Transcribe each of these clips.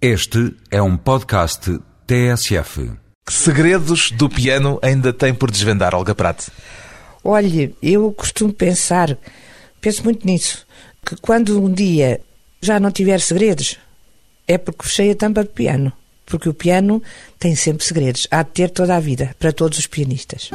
Este é um podcast TSF. Que segredos do piano ainda tem por desvendar, Olga Prate? Olhe, eu costumo pensar, penso muito nisso, que quando um dia já não tiver segredos, é porque fechei a tampa do piano. Porque o piano tem sempre segredos. Há de ter toda a vida, para todos os pianistas.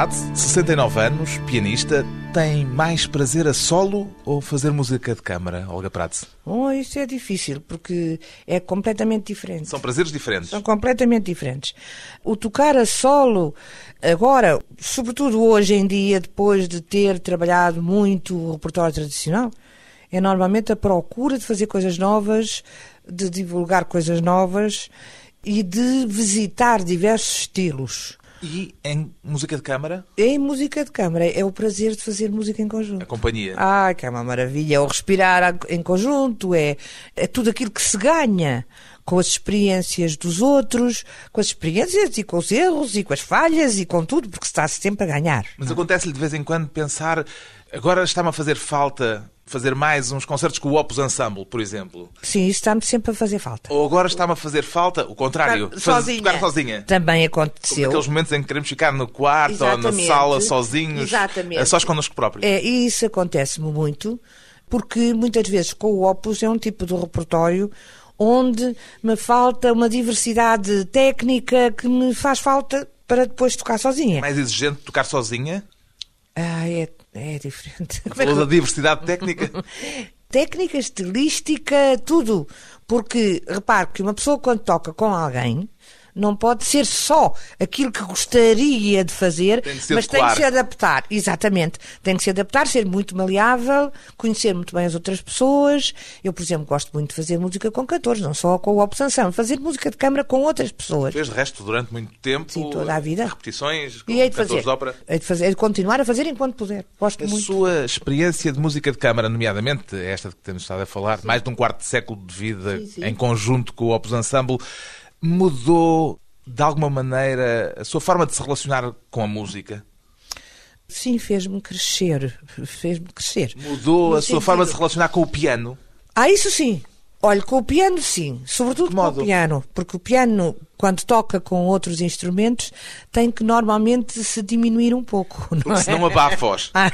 Prate, 69 anos, pianista, tem mais prazer a solo ou fazer música de câmara, Olga Prate? Oh, isso é difícil, porque é completamente diferente. São prazeres diferentes. São completamente diferentes. O tocar a solo, agora, sobretudo hoje em dia, depois de ter trabalhado muito o repertório tradicional, é normalmente a procura de fazer coisas novas, de divulgar coisas novas e de visitar diversos estilos. E em música de câmara, Em música de câmara é o prazer de fazer música em conjunto. a companhia. Ah, que é uma maravilha. É o respirar em conjunto, é, é tudo aquilo que se ganha com as experiências dos outros, com as experiências e com os erros e com as falhas e com tudo, porque se está sempre a ganhar. Mas acontece-lhe de vez em quando pensar, agora está-me a fazer falta fazer mais uns concertos com o Opus Ensemble, por exemplo. Sim, isso está-me sempre a fazer falta. Ou agora está-me a fazer falta, o contrário, Tocar sozinha. tocar sozinha. Também aconteceu. aqueles momentos em que queremos ficar no quarto ou na Exatamente. sala sozinhos, Exatamente. a sós connosco próprios. É, e isso acontece-me muito, porque muitas vezes com o Opus é um tipo de repertório onde me falta uma diversidade técnica que me faz falta para depois tocar sozinha. Mais exigente tocar sozinha? Ah, é, é diferente. Falou da diversidade técnica? Técnica, estilística, tudo. Porque, repare que uma pessoa quando toca com alguém não pode ser só aquilo que gostaria de fazer, Tem de mas tem que se adaptar. Exatamente. Tem que se adaptar, ser muito maleável, conhecer muito bem as outras pessoas. Eu, por exemplo, gosto muito de fazer música com cantores, não só com o Opus Ensemble, fazer música de câmara com outras pessoas. Fez de resto durante muito tempo. Sim, toda a vida. Repetições, com E hei de fazer. de ópera. Hei de fazer, hei de continuar a fazer enquanto puder. Gosto A muito. sua experiência de música de câmara, nomeadamente esta de que temos estado a falar, mais de um quarto de século de vida Sim, sim. em conjunto com o Opus Ensemble, mudou de alguma maneira a sua forma de se relacionar com a música? Sim, fez-me crescer. Fez-me crescer. Mudou No a sua forma de se relacionar com o piano? Ah, isso sim. Olha, com o piano sim, sobretudo com o piano, porque o piano, quando toca com outros instrumentos, tem que normalmente se diminuir um pouco. Não Porque é? senão abafa a voz. Ah,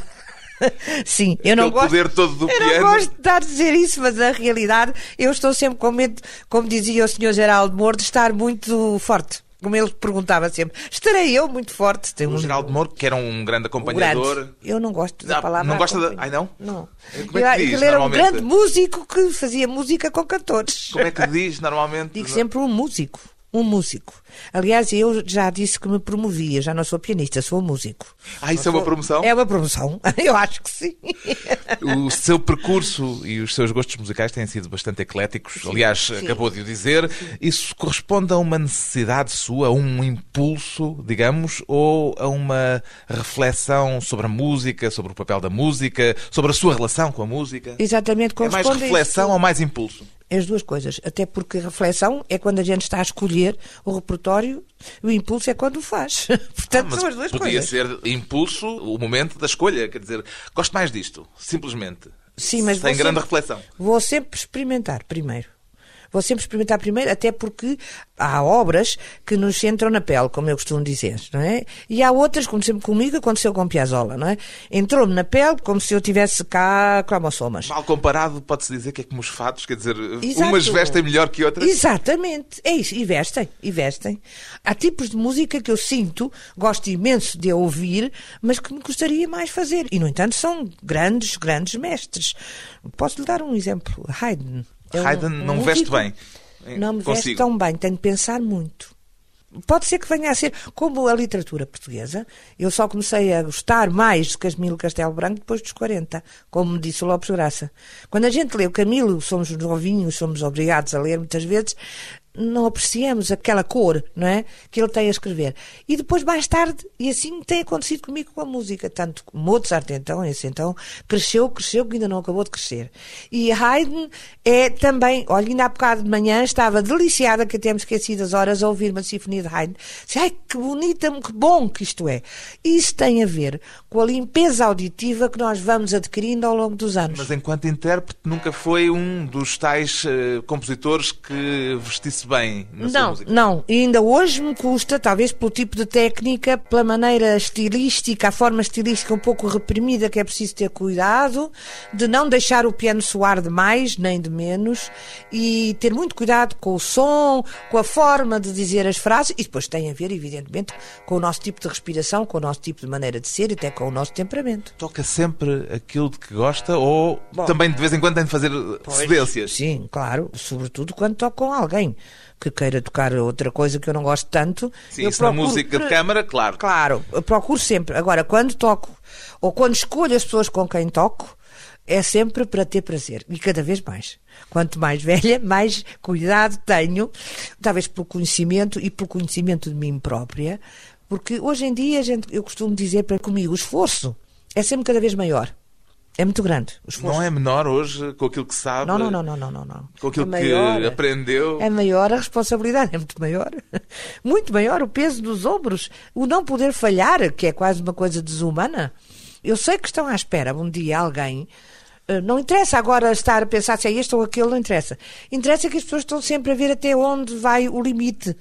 sim, eu não gosto. poder todo do eu piano. não gosto de dar a dizer isso, mas na realidade eu estou sempre com medo, como dizia o Sr. Geraldo Moura, de estar muito forte. Como ele perguntava sempre, estarei eu muito forte? Tem O um- Geraldo Moro, que era um grande o acompanhador. grande. Eu não gosto da Ah, palavra. não gosta da-. Ai, não? Não. Como é que ele diz, era um grande músico que fazia música com cantores. Como é que diz normalmente? Digo sempre um músico. Um músico. Aliás, eu já disse que me promovia, já não sou pianista, sou músico. Ah, isso é uma promoção? É uma promoção. Eu acho que sim. O seu percurso e os seus gostos musicais têm sido bastante ecléticos. Aliás, acabou de o dizer. Isso corresponde a uma necessidade sua, a um impulso, digamos, ou a uma reflexão sobre a música, sobre o papel da música, sobre a sua relação com a música? Exatamente, É mais corresponde reflexão ou mais impulso? As duas coisas. Até porque a reflexão é quando a gente está a escolher o repertório, o impulso é quando o faz. Portanto, Ah, são as duas podia coisas. ser impulso o momento da escolha. Quer dizer, gosto mais disto, simplesmente. Sim, mas Sem grande sempre- reflexão. Vou sempre experimentar primeiro. Vou sempre experimentar primeiro, até porque há obras que nos entram na pele, como eu costumo dizer, não é? E há outras, como sempre comigo, aconteceu com Piazzolla, não é? Entrou-me na pele como se eu tivesse cá cromossomas. Mal comparado, pode-se dizer que é como os fatos, quer dizer, Exato. umas vestem melhor que outras. Exatamente, é isso, e vestem, e vestem. Há tipos de música que eu sinto, gosto imenso de ouvir, mas que me gostaria mais fazer. E, no entanto, são grandes, grandes mestres. Posso lhe dar um exemplo? Haydn. É um- Haydn um não veste músico- bem. Não me veste Consigo. tão bem, tenho que pensar muito. pode ser que venha a ser como a literatura portuguesa. Eu só comecei a gostar mais de Camilo Castelo Branco depois dos 40, como disse o Lopes Graça. Quando a gente lê o Camilo, somos novinhos, somos obrigados a ler muitas vezes, não apreciamos aquela cor, não é? Que ele tem a escrever. E depois, mais tarde, e assim tem acontecido comigo com a música, tanto Mozart, então, esse então, cresceu, cresceu, que ainda não acabou de crescer. E Haydn é também, olha, ainda há bocado de manhã estava deliciada, que até me esqueci das horas, a ouvir uma sinfonia de Haydn. Disse, ai, que bonita, que bom que isto é. Isso tem a ver com a limpeza auditiva que nós vamos adquirindo ao longo dos anos. Mas enquanto intérprete, nunca foi um dos tais uh, compositores que vestisse bem na não, música? Não, e ainda hoje me custa, talvez pelo tipo de técnica, pela maneira estilística, a forma estilística um pouco reprimida que é preciso ter cuidado, de não deixar o piano soar demais, nem de menos, e ter muito cuidado com o som, com a forma de dizer as frases, e depois tem a ver, evidentemente, com o nosso tipo de respiração, com o nosso tipo de maneira de ser e até com o nosso temperamento. Toca sempre aquilo de que gosta ou Bom, também de vez em quando tem de fazer pois, cedências? Sim, claro, sobretudo quando toca com alguém que queira tocar outra coisa que eu não gosto tanto. Sim, eu isso procuro... na música de câmara, claro. Claro, eu procuro sempre. Agora, quando toco, ou quando escolho as pessoas com quem toco, é sempre para ter prazer. E cada vez mais. Quanto mais velha, mais cuidado tenho, talvez pelo conhecimento e pelo conhecimento de mim própria, porque hoje em dia gente, eu costumo dizer para comigo, o esforço é sempre cada vez maior. É muito grande o esforço. Não é menor hoje com aquilo que sabe? Não, não, não, não, não, não. não. Com aquilo é maior, que aprendeu? É maior a responsabilidade, é muito maior. Muito maior o peso dos ombros. O não poder falhar, que é quase uma coisa desumana. Eu sei que estão à espera um dia alguém. Eh, não interessa agora estar a pensar se é este ou aquele, não interessa. Interessa que as pessoas estão sempre a ver até onde vai o limite.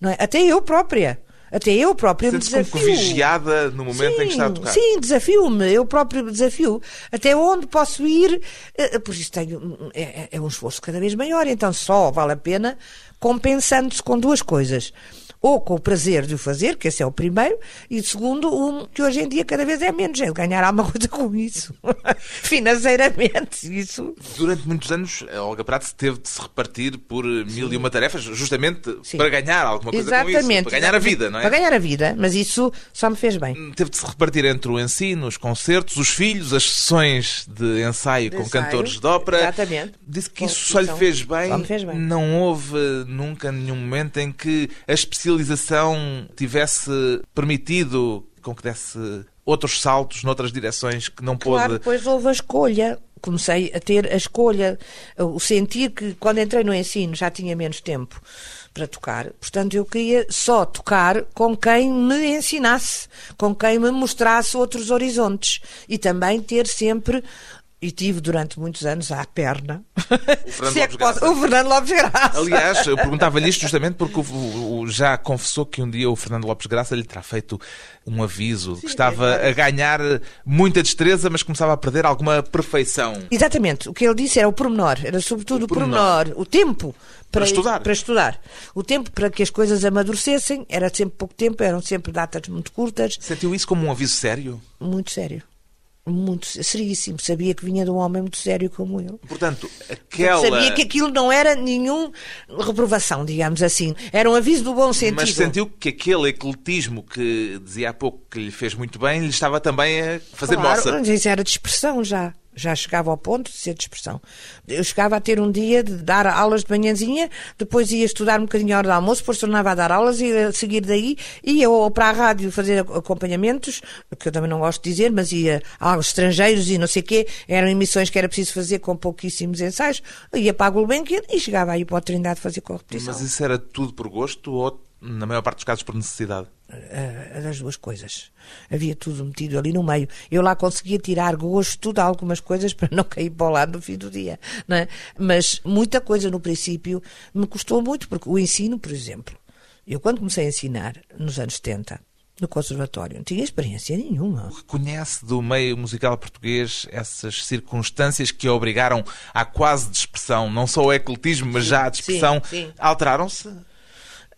Não é? Até eu própria. Até eu própria me desafio. como vigiada no momento sim, em que está a tocar. Sim, desafio-me. Eu próprio desafio. Até onde posso ir. Eh, por isso tenho, é, é, é um esforço cada vez maior. Então só vale a pena compensando-se com duas coisas ou com o prazer de o fazer, que esse é o primeiro, e segundo, um que hoje em dia cada vez é menos, é ganhar alguma coisa com isso, financeiramente. Isso. Durante muitos anos, a Olga Prato teve de se repartir por mil e uma tarefas, justamente Sim. para ganhar alguma coisa Exatamente. com isso, para ganhar a vida, não é? Para ganhar a vida, mas isso só me fez bem. Hum, teve de se repartir entre o ensino, os concertos, os filhos, as sessões de ensaio de com ensaio. cantores de ópera. Exatamente. Disse que isso só lhe fez bem. Só me fez bem. Não houve nunca nenhum momento em que a especialidade especialização tivesse permitido com que desse outros saltos noutras direções que não claro, pôde. Depois houve a escolha. Comecei a ter a escolha, o sentir que quando entrei no ensino já tinha menos tempo para tocar. Portanto, eu queria só tocar com quem me ensinasse, com quem me mostrasse outros horizontes e também ter sempre e tive durante muitos anos à perna o Fernando, é Lopes, Graça. o Fernando Lopes Graça. Aliás, eu perguntava-lhe isto justamente porque o, o, já confessou que um dia o Fernando Lopes Graça lhe terá feito um aviso Sim, que estava é a ganhar muita destreza, mas começava a perder alguma perfeição. Exatamente. O que ele disse era o pormenor, era sobretudo o, o pormenor, o tempo para, para, estudar. para estudar. O tempo para que as coisas amadurecessem era sempre pouco tempo, eram sempre datas muito curtas. Sentiu isso como um aviso sério? Muito sério muito seríssimo. Sabia que vinha de um homem muito sério como eu. Portanto, aquela. Sabia que aquilo não era nenhum reprovação, digamos assim. Era um aviso do bom sentido. Mas sentiu que aquele ecletismo que dizia há pouco que lhe fez muito bem lhe estava também a fazer claro, moça. Isso era de expressão já já chegava ao ponto de ser de expressão. Eu chegava a ter um dia de dar aulas de manhãzinha, depois ia estudar um bocadinho a hora do almoço, depois tornava a dar aulas e a seguir daí ia ou para a rádio fazer acompanhamentos, que eu também não gosto de dizer, mas ia aos estrangeiros e não sei o quê, eram emissões que era preciso fazer com pouquíssimos ensaios, ia para a Gulbenkian e chegava aí para a Trindade fazer com a repetição. Mas isso era tudo por gosto ou, na maior parte dos casos, por necessidade? das duas coisas. Havia tudo metido ali no meio. Eu lá conseguia tirar gosto de algumas coisas para não cair para o lado no fim do dia. Não é? Mas muita coisa no princípio me custou muito, porque o ensino, por exemplo, eu quando comecei a ensinar, nos anos 70, no conservatório, não tinha experiência nenhuma. Reconhece do meio musical português essas circunstâncias que obrigaram à quase dispersão, não só o ecletismo, mas já a dispersão, alteraram-se?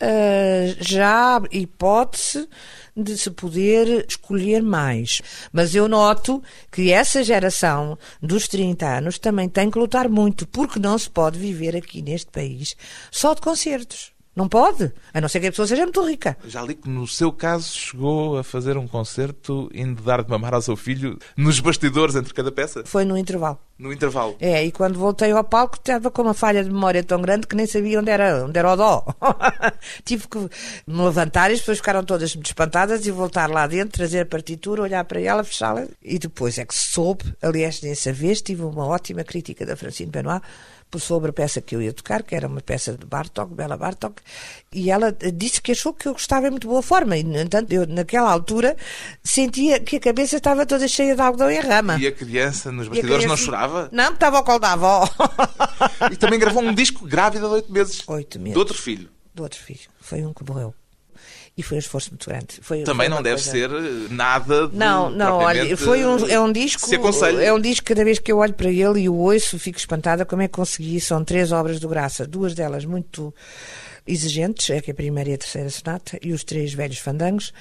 Uh, já hipótese de se poder escolher mais. Mas eu noto que essa geração dos 30 anos também tem que lutar muito, porque não se pode viver aqui neste país só de concertos. Não pode, a não ser que a pessoa seja muito rica. Já li que no seu caso chegou a fazer um concerto indo dar de mamar ao seu filho nos bastidores entre cada peça, Foi no intervalo. no intervalo. É, e quando voltei ao palco estava com uma falha de memória tão grande que nem sabia onde era, onde era o dó. Tive que me levantar e as pessoas ficaram todas espantadas e voltar lá dentro, trazer a partitura, olhar para ela, fechá-la. E depois é que soube, aliás, nessa vez tive uma ótima crítica da Francine Benoit sobre a peça que eu ia tocar, que era uma peça de Bartok, Bela Bartok, e ela disse que achou que eu estava em muito boa forma. E, no entanto, eu, naquela altura, sentia que a cabeça estava toda cheia de algodão e rama. E a criança nos bastidores não criança- chorava? Não, estava ao colo da avó. E também gravou um disco grávida de oito meses. Oito meses. De outro filho. Do outro filho. Foi um que morreu. E foi um esforço muito grande. Foi, Também foi não deve coisa- ser eh, nada de Não, não, olha, foi um, é um disco. Se aconselha. É um disco que cada vez que eu olho para ele e o ouço, fico espantada como é que consegui. São três obras do Graça, duas delas muito exigentes, é que a primeira e a terceira sonata, e os três velhos fandangos.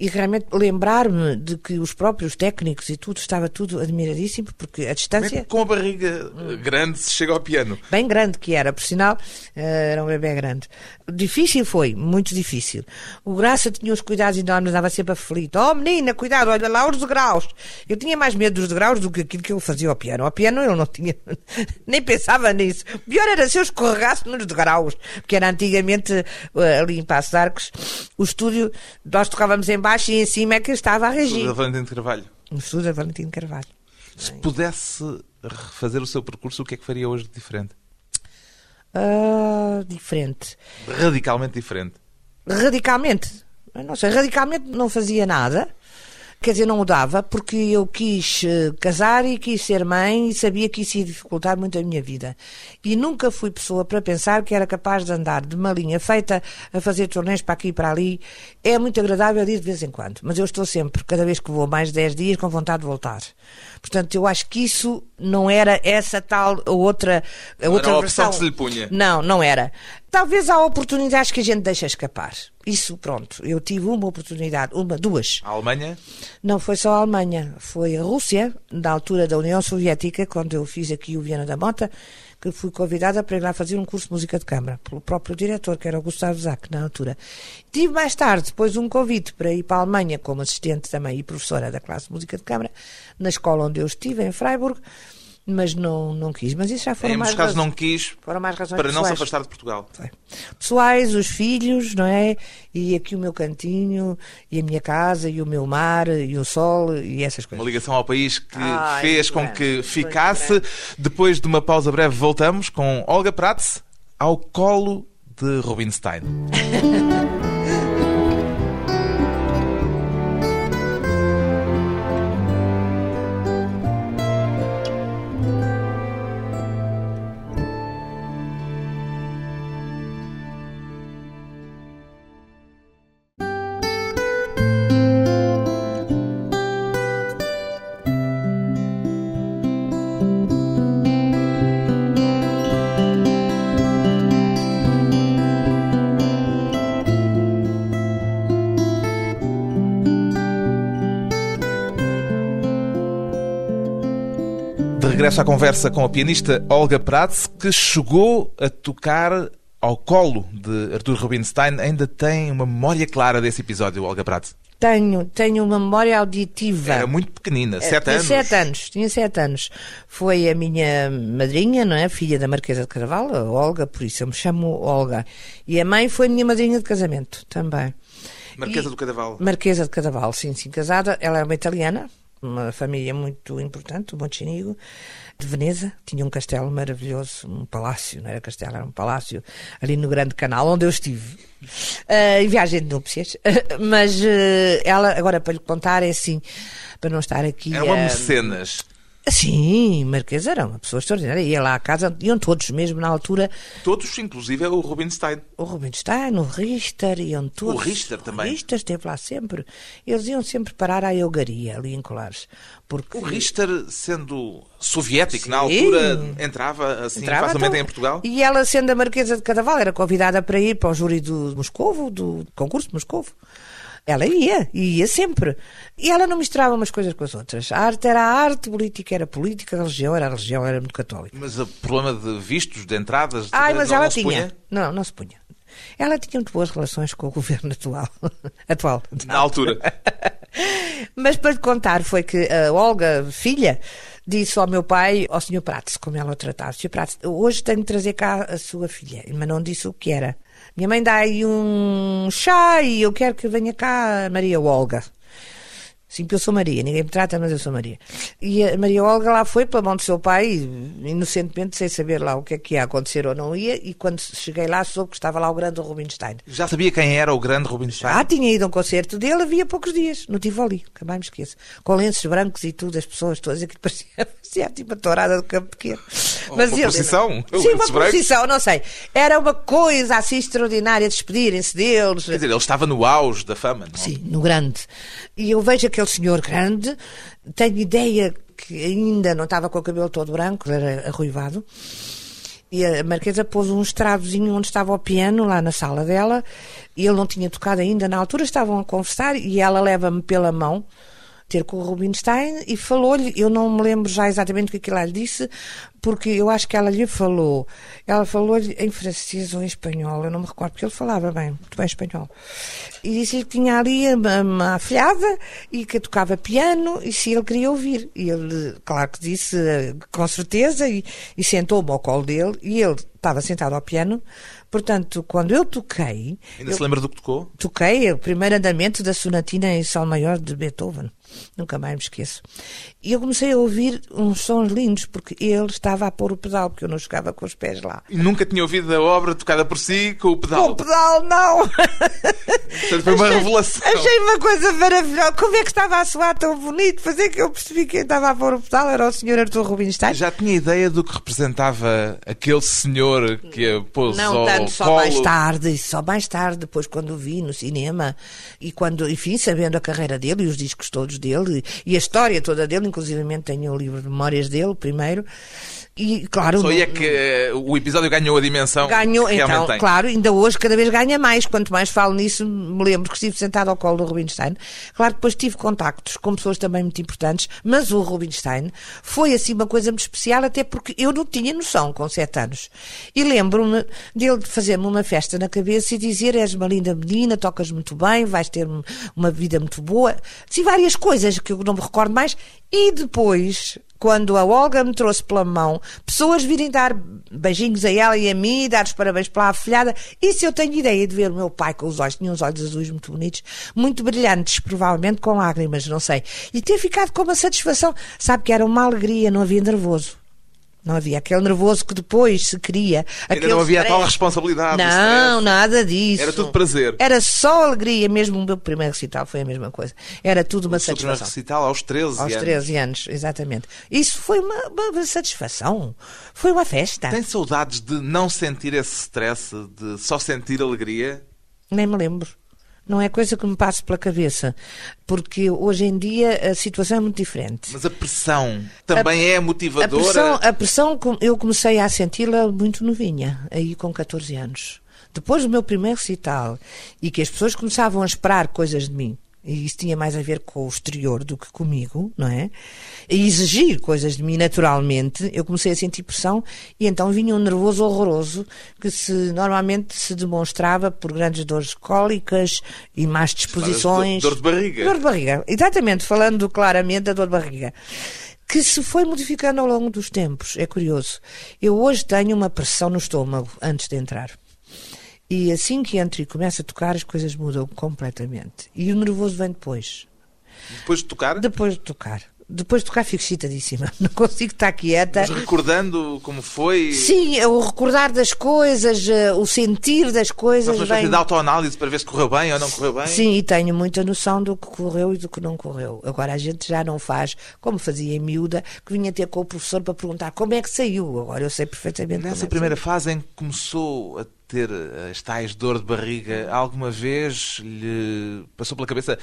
E realmente lembrar-me de que os próprios técnicos e tudo estava tudo admiradíssimo, porque a é distância. que com a barriga eh, grande se chega ao piano? bem grande que era, por sinal, eh, era um bebê grande. Difícil foi, muito difícil. O Graça tinha uns cuidados enormes, andava sempre aflito. Oh menina, cuidado, olha lá os degraus. Eu tinha mais medo dos degraus do que aquilo que ele fazia ao piano. Ao piano ele não tinha, nem pensava nisso. O pior era se eu escorregasse nos degraus, porque era antigamente eh, ali em Passo de Arcos, o estúdio, nós tocávamos em baixo e em cima é que estava a regir. Valentim de Carvalho. Da Valentim Carvalho. Se pudesse refazer o seu percurso, o que é que faria hoje de diferente? Ah, diferente. Radicalmente diferente. radicalmente, eu não sei, radicalmente não fazia nada. Quer dizer, não mudava, porque eu quis eh, casar e quis ser mãe e sabia que isso ia dificultar muito a minha vida. E nunca fui pessoa para pensar que era capaz de andar de uma linha feita a fazer turnês para aqui e para ali. É muito agradável ir de vez em quando, mas eu estou sempre, cada vez que vou mais de 10 dias, com vontade de voltar. Portanto, eu acho que isso não era essa tal a outra, a Não outra era a versão. que se lhe punha. Não, não era. Talvez há oportunidades que a gente deixa escapar. Isso, pronto. Eu tive uma oportunidade, uma, duas. A Alemanha, Não foi só a Alemanha, foi a Rússia, na altura da União Soviética, quando eu fiz aqui o Viana da Mota, que fui convidada para ir lá fazer um curso de música de câmara, pelo próprio diretor, que era o Gustavo Zac, na altura. Tive mais tarde, depois, um convite para ir para a Alemanha como assistente também e professora da classe de música de câmara, na escola onde eu estive, em Freiburg, mas não, não quis. Mas isso já foram em mais casos razões. não quis Foram mais razões para não se pessoais. afastar de Portugal. Foi. Pessoais, os filhos, não é? E aqui o meu cantinho, e a minha casa, e o meu mar, e o sol, e essas Uma coisas. ligação ao país que Ai, fez com grande, que ficasse. Depois de uma pausa breve, voltamos com Olga Prats ao colo de Rubinstein. regresso à conversa com a pianista Olga Prats, que chegou a tocar ao colo de Arthur Rubinstein. Ainda tem uma memória clara desse episódio, Olga Prats. Tenho, tenho uma memória auditiva. Era muito pequenina, Eh, sete tinha anos. Sete anos, tinha sete anos. Foi a minha madrinha, não é? Filha da Marquesa de Carvalho, a Olga, por isso eu me chamo Olga. E a mãe foi minha madrinha de casamento também. Marquesa E- do Cadaval. Marquesa de Cadaval, sim, sim, casada. Ela era uma italiana, uma família muito importante, o Montenegro, de Veneza. Tinha um castelo maravilhoso, um palácio, não era castelo, era um palácio, ali no Grande Canal, onde eu estive. Ah, em viagem de núpcias. Mas eh, ela, agora para lhe contar, é assim, para não estar aqui. Era uma a- mecenas. Sim, Marquesa era uma pessoa extraordinária. Ia lá à casa, iam todos mesmo na altura. Todos, inclusive o Rubinstein. O Rubinstein, o Richter, iam todos. O Richter também. O Richter esteve lá sempre. Eles iam sempre parar à Eugaria, ali em Colares. Porque O Richter, sendo soviético na Sim. altura, entrava assim entrava, facilmente então, em Portugal? E ela, sendo a Marquesa de Cadaval, era convidada para ir para o júri do Moscovo, do concurso de Moscovo. Ela ia, e ia sempre. E ela não misturava umas coisas com as outras. A arte era a arte, política era política, a religião era a religião, era muito católica. Mas o problema de vistos, de entradas... de- Ai, mas não- ela não tinha. punha? Não, não se punha. Ela tinha muito boas relações com o governo atual. atual. Na altura. Mas para lhe contar, foi que a Olga, filha, disse ao meu pai, ao Sr. Prates, como ela o tratava, Sr. Prates, hoje tenho de trazer cá a sua filha, mas não disse o que era. Minha mãe dá aí um chá e eu quero que venha cá Maria Olga. Sim, porque eu sou Maria, ninguém me trata, mas eu sou Maria. E a Maria Olga lá foi pela mão do seu pai, inocentemente, sem saber lá o que é que ia acontecer ou não ia, e quando cheguei lá soube que estava lá o grande Rubinstein. Já sabia quem era o grande Rubinstein? Ah, tinha ido a um concerto dele havia poucos dias, no Tivoli, que mais me esqueço. Com lenços brancos e tudo, as pessoas todas, aquilo parecia, parecia tipo a tourada do campo pequeno. Mas uma ele, procissão? Sim, uma procissão, não sei. Era uma coisa assim extraordinária, despedirem-se deles. Quer dizer, ele estava no auge da fama, não? Sim, no grande. E eu vejo aquele senhor grande, tenho ideia que ainda não estava com o cabelo todo branco, era arruivado. E a Marquesa pôs um estradozinho onde estava o piano, lá na sala dela, e ele não tinha tocado ainda. Na altura estavam a conversar e ela leva-me pela mão ter com o Rubinstein e falou-lhe, eu não me lembro já exatamente o que aquilo lhe disse, porque eu acho que ela lhe falou, ela falou-lhe em francês ou em espanhol, eu não me recordo, porque ele falava bem, muito bem espanhol. E disse-lhe que tinha ali uma, uma afilhada e que tocava piano e se ele queria ouvir. E ele, claro que disse, com certeza, e, e sentou-me ao colo dele e ele estava sentado ao piano, Portanto, quando eu toquei. Ainda eu se lembra do que tocou? Toquei o primeiro andamento da sonatina em Sol Maior de Beethoven. Nunca mais me esqueço. E eu comecei a ouvir uns sons lindos, porque ele estava a pôr o pedal, porque eu não chegava com os pés lá. E nunca tinha ouvido a obra tocada por si com o pedal? Com o pedal, não! Portanto, foi uma achei, revelação. Achei uma coisa maravilhosa. Como é que estava a soar tão bonito? Fazer que eu percebi que quem estava a pôr o pedal era o senhor Arthur Rubinstein. Já tinha ideia do que representava aquele senhor que a pôs não, ao tanto, só colo? mais tarde, só mais tarde, depois quando o vi no cinema e quando, enfim, sabendo a carreira dele e os discos todos dele e a história toda dele, inclusive tenho o livro de memórias dele, primeiro, e claro. Só aí é que uh, o episódio ganhou a dimensão. Ganhou, que então, tem. claro, ainda hoje cada vez ganha mais. Quanto mais falo nisso, me lembro que estive sentado ao colo do Rubinstein. Claro, depois tive contactos com pessoas também muito importantes, mas o Rubinstein foi assim uma coisa muito especial, até porque eu não tinha noção com sete anos. E lembro-me dele fazer-me uma festa na cabeça e dizer: És uma linda menina, tocas muito bem, vais ter uma vida muito boa. Sim, várias coisas que eu não me recordo mais. E depois, quando a Olga me trouxe pela mão, pessoas virem dar beijinhos a ela e a mim, dar os parabéns pela afilhada. Isso eu tenho ideia de ver o meu pai com os olhos, tinha uns olhos azuis muito bonitos, muito brilhantes, provavelmente com lágrimas, não sei. E ter ficado com uma satisfação. Sabe que era uma alegria, não havia nervoso. Não havia aquele nervoso que depois se cria. Ainda não havia stress. tal responsabilidade. Não, nada disso. Era tudo prazer. Era só alegria. Mesmo o meu primeiro recital foi a mesma coisa. Era tudo uma o satisfação. O primeiro recital aos 13 aos anos. Aos 13 anos, exatamente. Isso foi uma, uma, satisfação. Foi uma festa. Tem saudades de não sentir esse stress, de só sentir alegria? Nem me lembro. Não é coisa que me passe pela cabeça, porque hoje em dia a situação é muito diferente. Mas a pressão também a, é motivadora? A pressão, a pressão eu comecei a senti-la muito novinha, aí com 14 anos. Depois do meu primeiro recital, e que as pessoas começavam a esperar coisas de mim, e isso tinha mais a ver com o exterior do que comigo, não é? E exigir coisas de mim naturalmente, eu comecei a sentir pressão e então vinha um nervoso horroroso que se normalmente se demonstrava por grandes dores cólicas e más disposições. Dor de barriga. Dor de barriga, exatamente, falando claramente da dor de barriga que se foi modificando ao longo dos tempos. É curioso. Eu hoje tenho uma pressão no estômago antes de entrar. E assim que entro e começo a tocar, as coisas mudam completamente. E o nervoso vem depois. Depois de tocar? Depois de tocar. Depois de tocar fico excitadíssima. Não consigo estar quieta. Mas recordando como foi? Sim, o recordar das coisas, eh, o sentir das coisas. Mas uma vem... de autoanálise para ver se correu bem ou não correu bem? Sim, e tenho muita noção do que correu e do que não correu. Agora a gente já não faz, como fazia em miúda, que vinha ter com o professor para perguntar como é que saiu. Agora eu sei perfeitamente Nessa é primeira fase em que começou a ter as tais dor de barriga, alguma vez lhe passou pela cabeça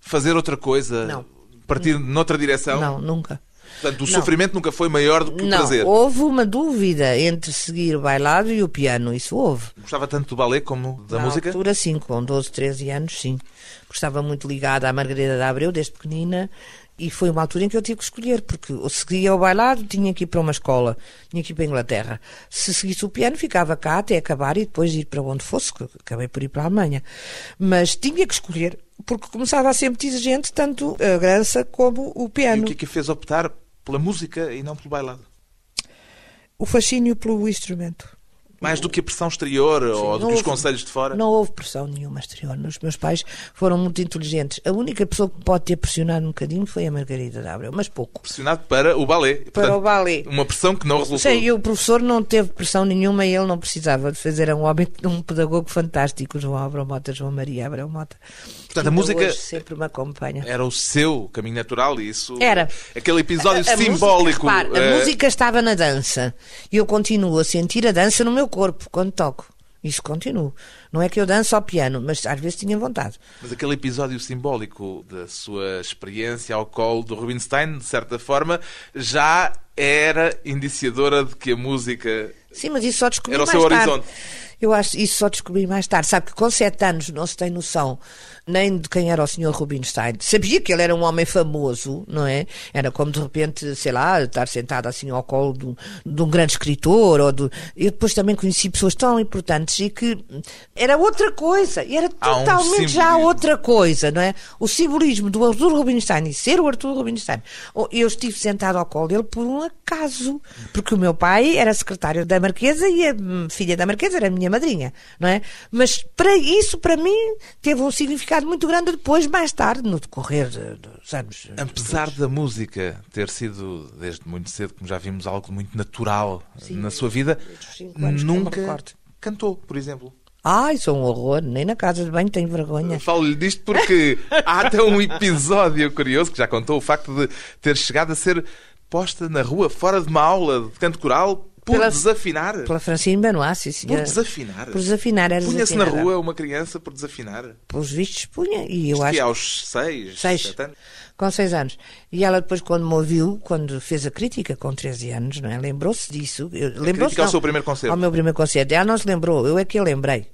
fazer outra coisa? Não. Partir noutra direção? Não, nunca. Portanto, o Não. sofrimento nunca foi maior do que o Não, prazer. houve uma dúvida entre seguir o bailado e o piano, isso houve. Gostava tanto do balé como da Na música? altura, sim, com 12, 13 anos, sim. Porque estava muito ligada à Margarida da Abreu, desde pequenina, E foi uma altura em que eu tive que escolher, porque se seguia o bailado, tinha que ir para uma escola, tinha que ir para a Inglaterra. Se seguisse o piano, ficava cá até acabar e depois ir para onde fosse, que acabei por ir para a Alemanha. Mas tinha que escolher, porque começava a ser muito exigente, tanto a dança como o E piano. o que é que fez optar pela música e não pelo bailado? O fascínio pelo instrumento. Mais do que a pressão exterior ou do que os houve- conselhos de fora? Não houve pressão nenhuma exterior. Os meus pais foram muito inteligentes. A única pessoa que pode ter pressionado um bocadinho foi a Margarida de Abreu, mas pouco. Pressionado para o balé. Para Portanto, o balé. Uma pressão que não resultou. Sei, e o professor não teve pressão nenhuma e ele não precisava de fazer. Era um homem, um pedagogo fantástico, João Abreu Mota, João Maria Abreu Mota. Portanto, a música- sempre me acompanha. Era o seu caminho natural e isso. Era. Aquele episódio A- a simbólico. Música, eh, a música estava na dança e eu continuo a sentir a dança no meu corpo quando toco. Isso continuo. Não é que eu danço ao piano, mas às vezes tinha vontade. Mas aquele episódio simbólico da sua experiência ao colo do Rubinstein, de certa forma, já era indiciadora de que a música. Sim, mas isso só descobri Era o seu tarde. horizonte. Eu acho isso só descobri mais tarde. Sabe que com sete anos não se tem noção nem de quem era o Sr. Rubinstein. Sabia que ele era um homem famoso, não é? Era como de repente, sei lá, estar sentado assim ao colo de um, de um grande escritor. Ou do... Eu depois também conheci pessoas tão importantes e que era outra coisa. E era Há um totalmente já outra coisa, não é? O simbolismo do Arthur Rubinstein e ser o Arthur Rubinstein. Oh, Eu estive sentado ao colo dele por um acaso, porque o meu pai era secretário da Marquesa e a hum, filha da Marquesa era a minha madrinha, não é? Mas para isso, para mim, teve um significado muito grande depois, mais tarde, no decorrer de- dos anos. Apesar da música ter sido, desde muito cedo, como já vimos, algo muito natural na sua vida, nunca cantou, por exemplo. Ai, sou um horror, nem na casa de banho tenho vergonha. Falo-lhe disto porque há até um episódio curioso que já contou o facto de ter chegado a ser posta na rua fora de uma aula de canto coral por Pela- desafinar. Pela Francine Benoit, sim, Por senhora. desafinar. Por desafinar, Punha-se na rua uma criança por desafinar. Pelos vistos, punha. E eu Isto acho que é aos seis, Seis. sete anos. Com seis anos. E ela depois, quando me ouviu, quando fez a crítica com 13 anos, não é? lembrou-se disso. Lembrou-se crítica ao seu primeiro concerto. Ao meu primeiro concerto. Ela não se lembrou, eu é que a lembrei.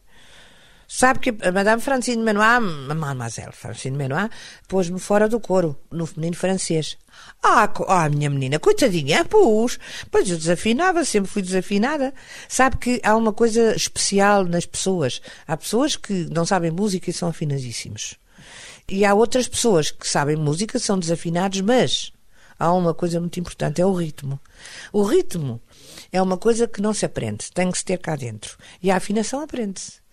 Sabe que a Madame Francine a Mademoiselle Francine Menoir, pôs-me fora do coro, no feminino francês. Ah, ah, minha menina, coitadinha, pus. Pois eu desafinava, sempre fui desafinada. Sabe que há uma coisa especial nas pessoas. Há pessoas que não sabem música e são afinadíssimos. E há outras pessoas que sabem música, são desafinados, mas há uma coisa muito importante, é o ritmo. O ritmo é uma coisa que não se aprende, tem que se ter cá dentro. E a afinação aprende-se.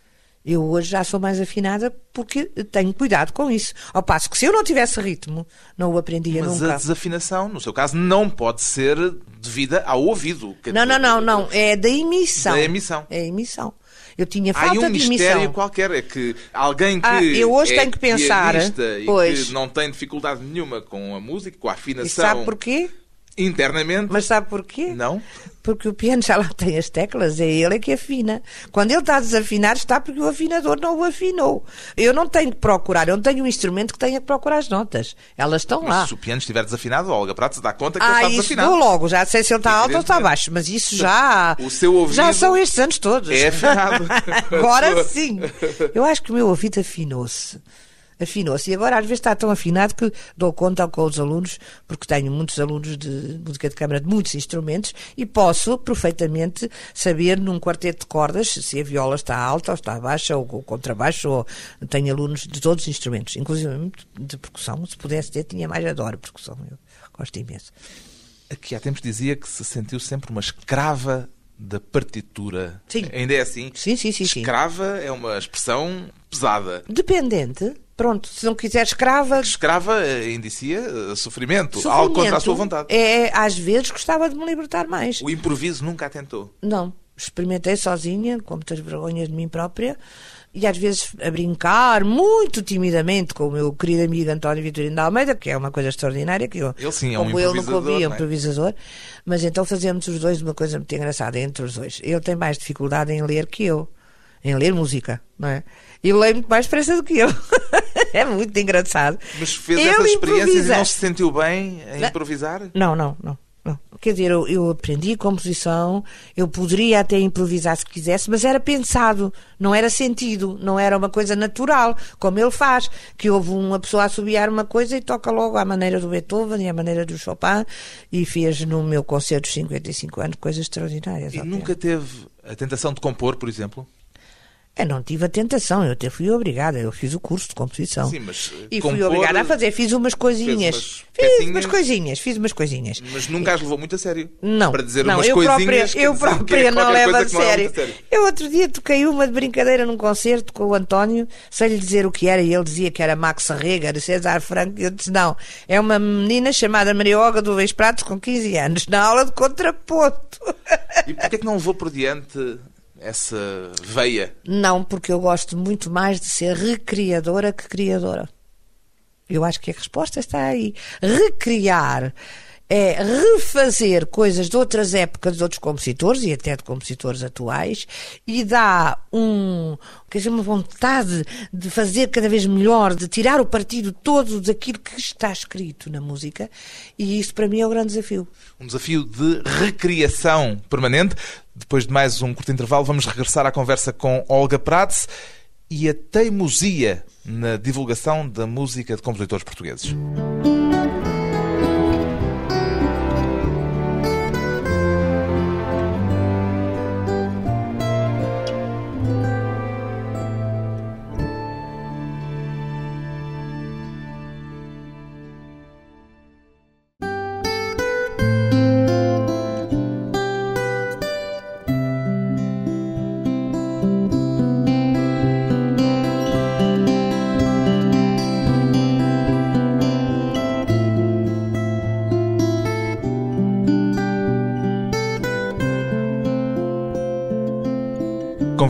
Eu hoje já sou mais afinada porque tenho cuidado com isso. Ao passo que se eu não tivesse ritmo, não o aprendia Mas nunca. a desafinação, no seu caso, não pode ser devida ao ouvido. Não, não, não, não. É da emissão. Da emissão. É a emissão. Eu tinha Há falta aí um de mistério emissão. qualquer, é que alguém que Ah, eu hoje é tenho que pensar, pianista e pois. que não tem dificuldade nenhuma com a música, com a E afinação sabe porquê? internamente, Mas sabe porquê? não? Porque o piano já lá tem as teclas, é ele é que afina. Quando ele está a desafinar, está porque o afinador não o afinou. Eu não tenho que procurar, eu não tenho um instrumento que tenha que procurar as notas. Elas estão Mas lá. se o piano estiver desafinado, Olga Prato se dá conta que Ah, ele está isso desafinado. dou logo, já sei se ele está alto ou está baixo, mas isso já. O seu ouvido Já são estes anos todos. é afinado. agora sim. Eu acho que o meu ouvido afinou-se. Afinou-se. E agora às vezes está tão afinado que dou conta com os alunos, porque tenho muitos alunos de música de câmara de muitos instrumentos e posso perfeitamente saber num quarteto de cordas se a viola está alta ou está baixa ou, ou contrabaixo. Ou... Tenho alunos de todos os instrumentos, inclusive de percussão. Se pudesse ter, tinha mais. Adoro percussão. Eu gosto imenso. Aqui há tempos dizia que se sentiu sempre uma escrava da partitura. Sim. Ainda é assim? Sim, sim, sim, sim. Escrava é uma expressão pesada. Dependente. Pronto, se não quiser escrava, Escrava eh, indicia eh, sofrimento, algo contra a sua vontade. É, às vezes gostava de me libertar mais. O improviso nunca a tentou. Não. Experimentei sozinha, com muitas vergonhas de mim própria, e às vezes a brincar, muito timidamente, com o meu querido amigo António Vitorino da Almeida, que é uma coisa extraordinária, que eu, Ele sim é um como ele nunca improvisador, ouvia, um é? improvisador, mas então fazemos os dois uma coisa muito engraçada entre os dois. Ele tem mais dificuldade em ler que eu, em ler música, não é? E muito mais depressa do que eu. é muito engraçado. Mas fez Ele essas experiências improvisa. e não se sentiu bem em Não. improvisar? Não, não, não. não. Quer dizer, eu, eu aprendi composição, eu poderia até improvisar se quisesse, mas era pensado, não era sentido, não era uma coisa natural, como ele faz, que houve uma pessoa a assobiar uma coisa e toca logo à maneira do Beethoven e à maneira do Chopin e fez no meu concerto dos 55 anos coisas extraordinárias. E nunca piano. teve a tentação de compor, por exemplo? Eu não tive a tentação, eu até fui obrigada, eu fiz o curso de composição. Sim, mas, eh, E compor- fui obrigada a fazer, fiz umas coisinhas. umas fiz pecinhas? umas coisinhas, fiz umas coisinhas. Mas nunca as levou muito a sério. Não, Para dizer não umas eu coisinhas. própria, quer eu é própria não levo a sério. sério. Eu outro dia toquei uma de brincadeira num concerto com o António, sem lhe dizer o que era, e ele dizia que era Max Rega, de César Franco, e eu disse, não, é uma menina chamada Maria Olga do Vez Pratos com 15 anos, na aula de contraponto. E porquê é que não levou por diante essa veia? Não, porque eu gosto muito mais de ser recriadora que criadora. Eu acho que a resposta está aí. Recriar é refazer coisas de outras épocas, de outros compositores e até de compositores atuais e dá um, quer dizer, uma vontade de fazer cada vez melhor, de tirar o partido todo daquilo que está escrito na música e isso para mim é o grande desafio. Um desafio de recriação permanente. Depois de mais um curto intervalo, vamos regressar à conversa com Olga Prats e a teimosia na divulgação da música de compositores portugueses.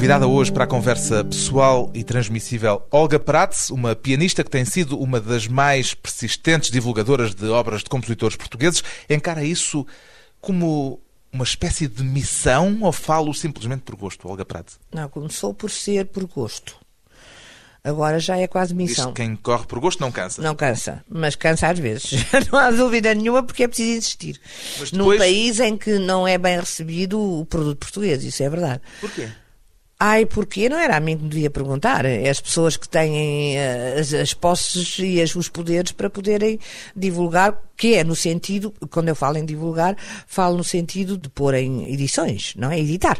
Convidada hoje para a conversa pessoal e transmissível Olga Prats, uma pianista que tem sido uma das mais persistentes divulgadoras de obras de compositores portugueses, encara isso como uma espécie de missão ou falo simplesmente por gosto, Olga Prats? Não, começou por ser por gosto. Agora já é quase Diz missão. que quem corre por gosto não cansa. Não cansa, mas cansa às vezes. não há dúvida nenhuma porque é preciso existir. Mas Num depois- país em que não é bem recebido o produto português, isso é verdade. Porquê? Ai, porquê? Não era a mim que me devia perguntar. É as pessoas que têm eh, as, as posses e as- os poderes para poderem divulgar, que é no sentido, quando eu falo em divulgar, falo no sentido de pôr em edições, não é? Editar.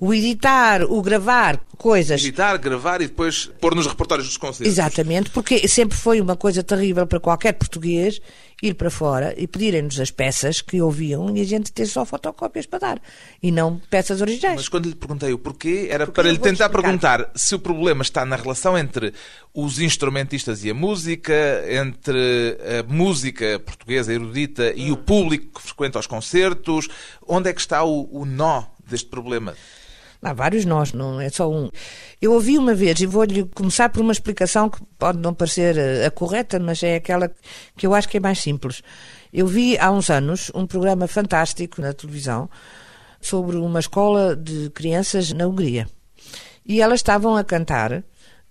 O editar, o gravar coisas Editar, gravar e depois pôr nos repertórios dos concertos. Exatamente, porque sempre foi uma coisa terrível para qualquer português ir para fora e pedirem-nos as peças que ouviam e a gente ter só fotocópias para dar e não peças originais. Mas quando lhe perguntei o porquê, era Porque para lhe tentar explicar. perguntar se o problema está na relação entre os instrumentistas e a música, entre a música portuguesa erudita e o público que frequenta os concertos. Onde é que está o, o nó deste problema? Há vários nós, não é só um. Eu ouvi uma vez, e vou-lhe começar por uma explicação que pode não parecer eh, a correta, mas é aquela que eu acho que é mais simples. Eu vi há uns anos um programa fantástico na televisão sobre uma escola de crianças na Hungria. E elas estavam a cantar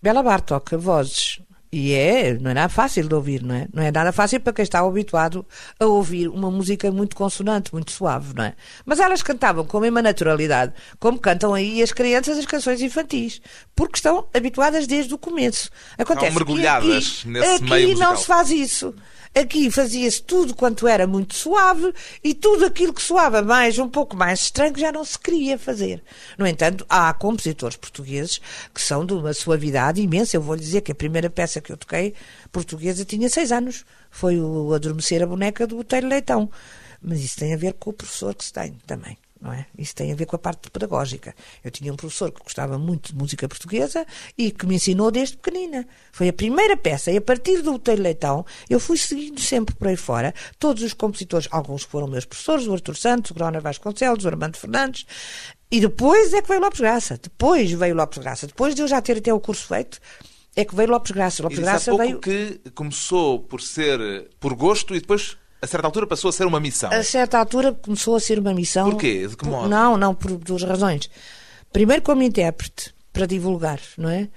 Bela Bartok, vozes. E é, não é nada fácil de ouvir, não é? Não é nada fácil para quem está habituado a ouvir uma música muito consonante, muito suave, não é? Mas elas cantavam com a mesma naturalidade, como cantam aí as crianças as canções infantis, porque estão habituadas desde o começo. Acontece que mergulhadas aqui, nesse aqui meio musical. não se faz isso. Aqui fazia-se tudo quanto era muito suave e tudo aquilo que soava mais, um pouco mais estranho, já não se queria fazer. No entanto, há compositores portugueses que são de uma suavidade imensa. Eu vou lhe dizer que a primeira peça que eu toquei portuguesa tinha seis anos. Foi o Adormecer a Boneca do Botelho Leitão. Mas isso tem a ver com o professor que se tem também. Não é? Isso tem a ver com a parte pedagógica. Eu tinha um professor que gostava muito de música portuguesa e que me ensinou desde pequenina. Foi a primeira peça e a partir do Botelho Leitão eu fui seguindo sempre por aí fora. Todos os compositores, alguns foram meus professores, o Artur Santos, o Grona Vasconcelos, o Armando Fernandes. E depois é que veio Lopes Graça. Depois veio Lopes Graça. Depois de eu já ter até o curso feito, é que veio Lopes Graça. E Lopes há Graça pouco veio... que começou por ser por gosto e depois, a certa altura, passou a ser uma missão. A certa altura começou a ser uma missão. Porquê? De que modo? Não, não, por duas razões. Primeiro, como intérprete, para divulgar, não é?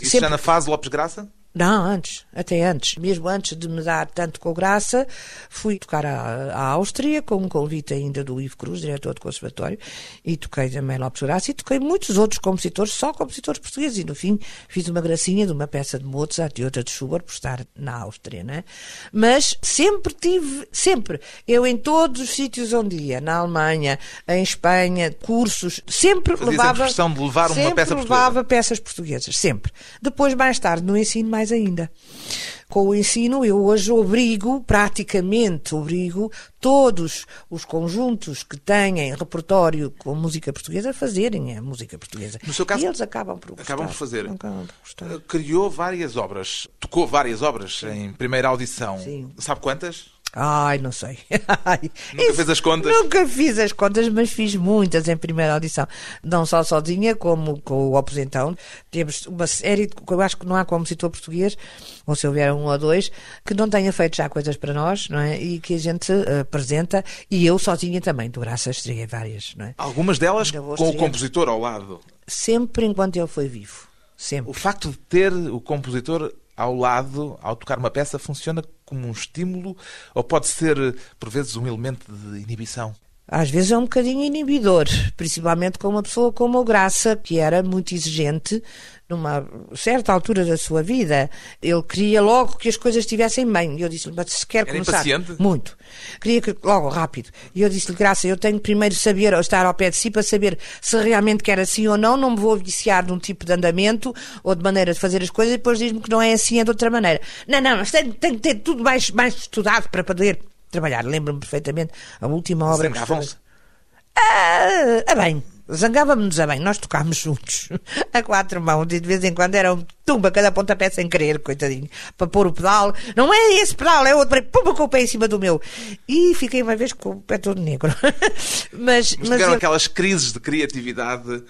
Isso Sempre- já na fase Lopes Graça? Não, antes, até antes. Mesmo antes de me dar tanto com graça, fui tocar à, à Áustria, com um convite ainda do Ivo Cruz, diretor do Conservatório, e toquei também Lopes Graça, e toquei muitos outros compositores, só compositores portugueses, e no fim fiz uma gracinha de uma peça de Mozart e outra de Schubert, por estar na Áustria, né? Mas sempre tive, sempre, eu em todos os sítios onde ia, na Alemanha, em Espanha, cursos, sempre Fazia levava... a de levar uma sempre peça portuguesa. levava peças portuguesas, sempre. Depois, mais tarde, no ensino, mais ainda. Com o ensino, eu hoje obrigo, praticamente obrigo, todos os conjuntos que têm repertório com música portuguesa a fazerem a música portuguesa. No seu caso, e eles acabam por gostar. Acabam por fazer. Acabam por gostar. Criou várias obras, tocou várias obras em primeira audição. Sim. Sabe quantas? Ai, não sei. Ai, Nunca fez as contas? Nunca fiz as contas, mas fiz muitas em primeira audição. Não só sozinha, como com o Aposentão. Temos uma série, de, eu acho que não há compositor português, ou se houver um ou dois, que não tenha feito já coisas para nós, não é? E que a gente uh, apresenta, e eu sozinha também, do graças estreguei várias, não é? Algumas delas com o estrear. compositor ao lado. Sempre enquanto ele foi vivo. Sempre. O facto de ter o compositor ao lado, ao tocar uma peça, funciona como um estímulo ou pode ser, por vezes, um elemento de inibição? Às vezes é um bocadinho inibidor, principalmente com uma pessoa como o Graça, que era muito exigente numa certa altura da sua vida. Ele queria logo que as coisas estivessem bem. E eu disse-lhe, mas se quer Era começar... impaciente? Muito. Queria que, logo, rápido. E eu disse-lhe, Graça, eu tenho primeiro saber, ou estar ao pé de si, para saber se realmente quer assim ou não. Não me vou viciar de um tipo de andamento ou de maneira de fazer as coisas e depois diz-me que não é assim, é de outra maneira. Não, não, mas tenho, tenho que ter tudo mais, mais estudado para poder trabalhar. Lembro-me perfeitamente a última obra que Zangavam-se? ah, ah, bem, zangávamos-nos a bem, nós tocámos juntos, a quatro mãos, e de vez em quando era um tumba cada pontapé sem querer, coitadinho, para pôr o pedal. Não é esse pedal, é outro, para pumba com o pé em cima do meu. E fiquei uma vez com o pé todo negro. mas, Mas mas tiveram eu- aquelas crises de criatividade.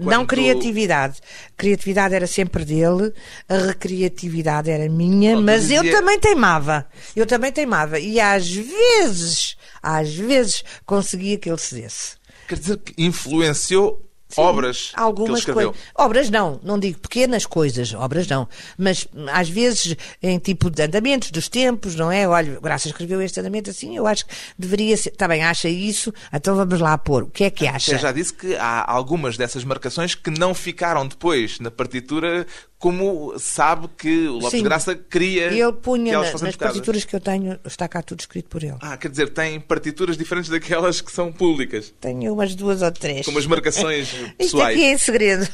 Não quando- criatividade. Criatividade era sempre dele, a recreatividade era minha, mas dizia- eu também teimava. Eu também teimava. E às vezes, às vezes, conseguia que ele cedesse. Quer dizer que influenciou obras Algumas que ele escreveu. coisas. Obras não, não digo pequenas coisas, obras não. Mas às vezes em tipo de andamentos dos tempos, não é? Olha, Graça escreveu este andamento assim, eu acho que deveria ser. Está bem, acha isso, então vamos lá pôr. O que é que acha? Você já disse que há algumas dessas marcações que não ficaram depois na partitura, como sabe que o Lopes Sim. de Graça queria Ele que punha elas na- nas tocadas. partituras que eu tenho, está cá tudo escrito por ele. Ah, quer dizer, tem partituras diferentes daquelas que são públicas, Tenho umas duas ou três. com umas marcações Isto pessoais. aqui é em segredo.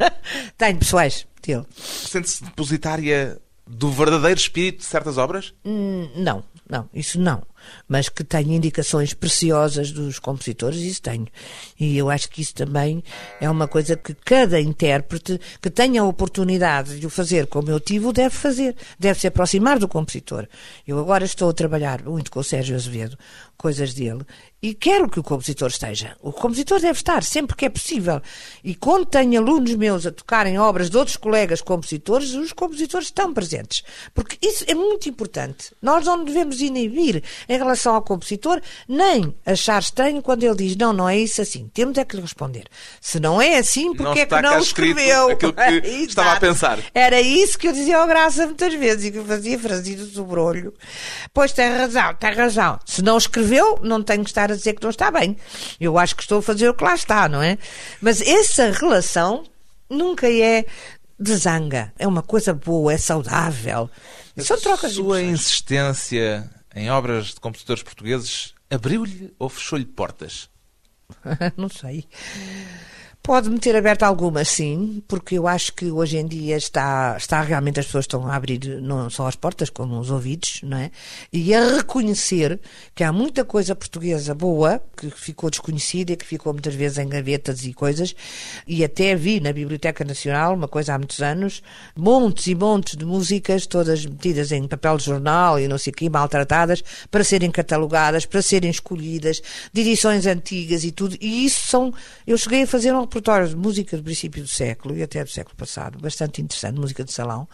tenho pessoais dele. Sente-se depositária do verdadeiro espírito de certas obras? Hum, Não, não, isso não. Mas que tenho indicações preciosas dos compositores, isso tenho. E eu acho que isso também é uma coisa que cada intérprete que tenha a oportunidade de o fazer como eu tive, o deve fazer. Deve se aproximar do compositor. Eu agora estou a trabalhar muito com o Sérgio Azevedo, coisas dele, e quero que o compositor esteja. O compositor deve estar sempre que é possível. E quando tenho alunos meus a tocarem obras de outros colegas compositores, os compositores estão presentes. Porque isso é muito importante. Nós não devemos inibir em relação ao compositor, nem achar estranho quando ele diz não, não é isso assim. Temos é que lhe responder. Se não é assim, Não porque é que não escreveu? aquilo que Exato. estava a pensar. Era isso que eu dizia ao Graça muitas vezes e que eu fazia franzido do sobrolho. Pois tem razão, tem razão. Se não escreveu, não tenho que estar a dizer que não está bem. Eu acho que estou a fazer o que lá está, não é? Mas essa relação nunca é de zanga. É uma coisa boa, é saudável. São trocas de Sua emoções. insistência em obras de compositores portugueses abriu-lhe ou fechou-lhe portas? não sei. Pode-me ter aberto algumas, sim, porque eu acho que hoje em dia está, está realmente as pessoas estão a abrir não só as portas, como os ouvidos, não é? E a reconhecer que há muita coisa portuguesa boa que ficou desconhecida e que ficou muitas vezes em gavetas e coisas. E até vi na Biblioteca Nacional, uma coisa há muitos anos, montes e montes de músicas, todas metidas em papel de jornal e não sei o quê, maltratadas, para serem catalogadas, para serem escolhidas, de edições antigas e tudo. E isso são. Eu cheguei a fazer um repertório de música do princípio do século e até do século passado, bastante interessante, música de salão,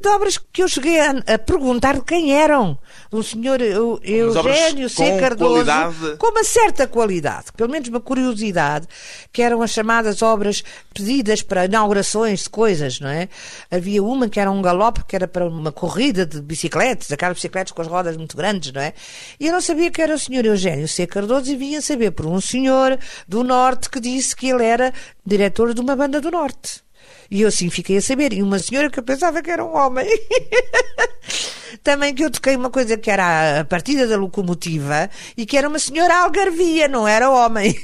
de obras que eu cheguei a, a perguntar quem eram. O senhor Eu- Eugênio C. Cardoso, qualidade. com uma certa qualidade, pelo menos uma curiosidade, que eram as chamadas obras pedidas para inaugurações de coisas, não é? Havia uma que era um galope, que era para uma corrida de bicicletas, aquelas bicicletas com as rodas muito grandes, não é? E eu não sabia que era o senhor Eugênio C. Cardoso e vinha saber por um senhor do Norte que disse que ele era diretor de uma banda do Norte. E eu assim fiquei a saber. E uma senhora que eu pensava que era um homem. Também que eu toquei uma coisa que era a partida da locomotiva e que era uma senhora algarvia, não era homem.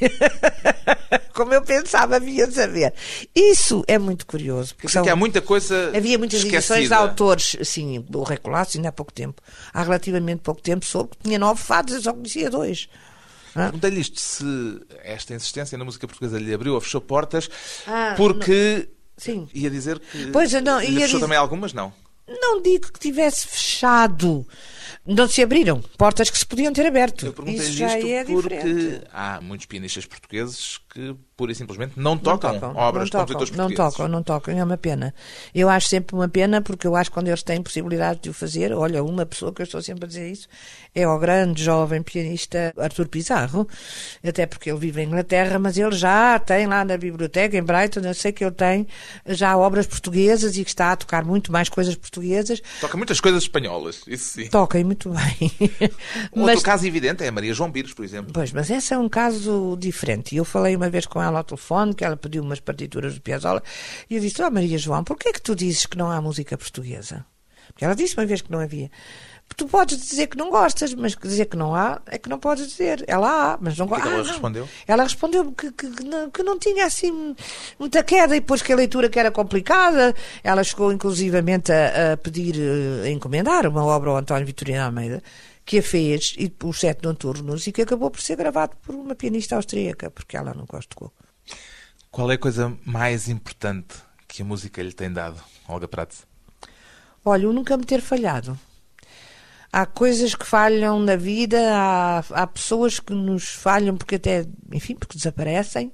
Como eu pensava, havia saber. Isso é muito curioso. porque que há muita coisa Havia muitas edições de autores, assim, o Recolasso ainda há pouco tempo. Há relativamente pouco tempo soube que tinha nove fados, eu só conhecia dois. Perguntei-lhe isto, se esta insistência na música portuguesa lhe abriu ou fechou portas, Ah, porque Sim. ia dizer que Pois, não, lhe fechou dizer- também algumas, não. Não digo que tivesse fechado. Não se abriram portas que se podiam ter aberto. Eu perguntei Isso já isto é porque diferente. há muitos pianistas portugueses que pura e simplesmente não tocam, não obras de não tocam, não portugueses. tocam, não tocam, é uma pena. Eu acho sempre uma pena, porque eu acho que quando eles têm possibilidade de o fazer, olha, uma pessoa que eu estou sempre a dizer isso, é o grande jovem pianista Arthur Pizarro, até porque ele vive em Inglaterra, mas ele já tem lá na biblioteca, em Brighton, eu sei que ele tem já obras portuguesas e que está a tocar muito mais coisas portuguesas. Toca muitas coisas espanholas, isso sim. Toquem muito bem. Outro Mas caso evidente é a Maria João Pires, por exemplo. Pois, mas esse é um caso diferente. Eu falei uma vez com ela ao telefone, que ela pediu umas partituras do Piazzolla, e eu disse, oh Maria João, porquê é que tu dizes que não há música portuguesa? Porque ela disse uma vez que não havia. Tu podes dizer que não gostas, mas dizer que não há é que não podes dizer. Ela há, mas não gosta. ela respondeu? Ela respondeu que, que, que não, que não tinha assim muita queda e depois que a leitura que era complicada, ela chegou inclusivamente a, a pedir, eh, a encomendar uma obra ao António Vitorino Almeida, que a fez, e os sete noturnos, e que acabou por ser gravado por uma pianista austríaca, porque ela não gostou. Qual é a coisa mais importante que a música lhe tem dado, Olga Prats? Olha, eu nunca me ter falhado. Há coisas que falham na vida, há, há pessoas que nos falham porque até, enfim, porque desaparecem,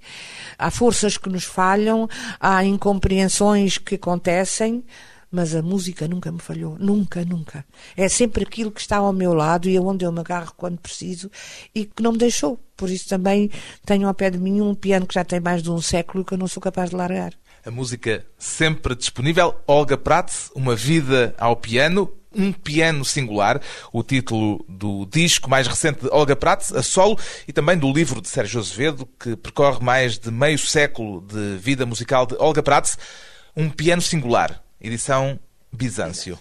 há forças que nos falham, há incompreensões que acontecem, mas a música nunca me falhou, nunca, nunca. É sempre aquilo que está ao meu lado e é onde eu me agarro quando preciso e que não me deixou. Por isso também tenho ao pé de mim um piano que já tem mais de um século que eu não sou capaz de largar. A música sempre disponível. Olga Prats, Uma Vida ao Piano. Um piano singular, o título do disco mais recente de Olga Prats, a solo, e também do livro de Sérgio Azevedo, que percorre mais de meio século de vida musical de Olga Prats, Um Piano Singular, edição Bizâncio.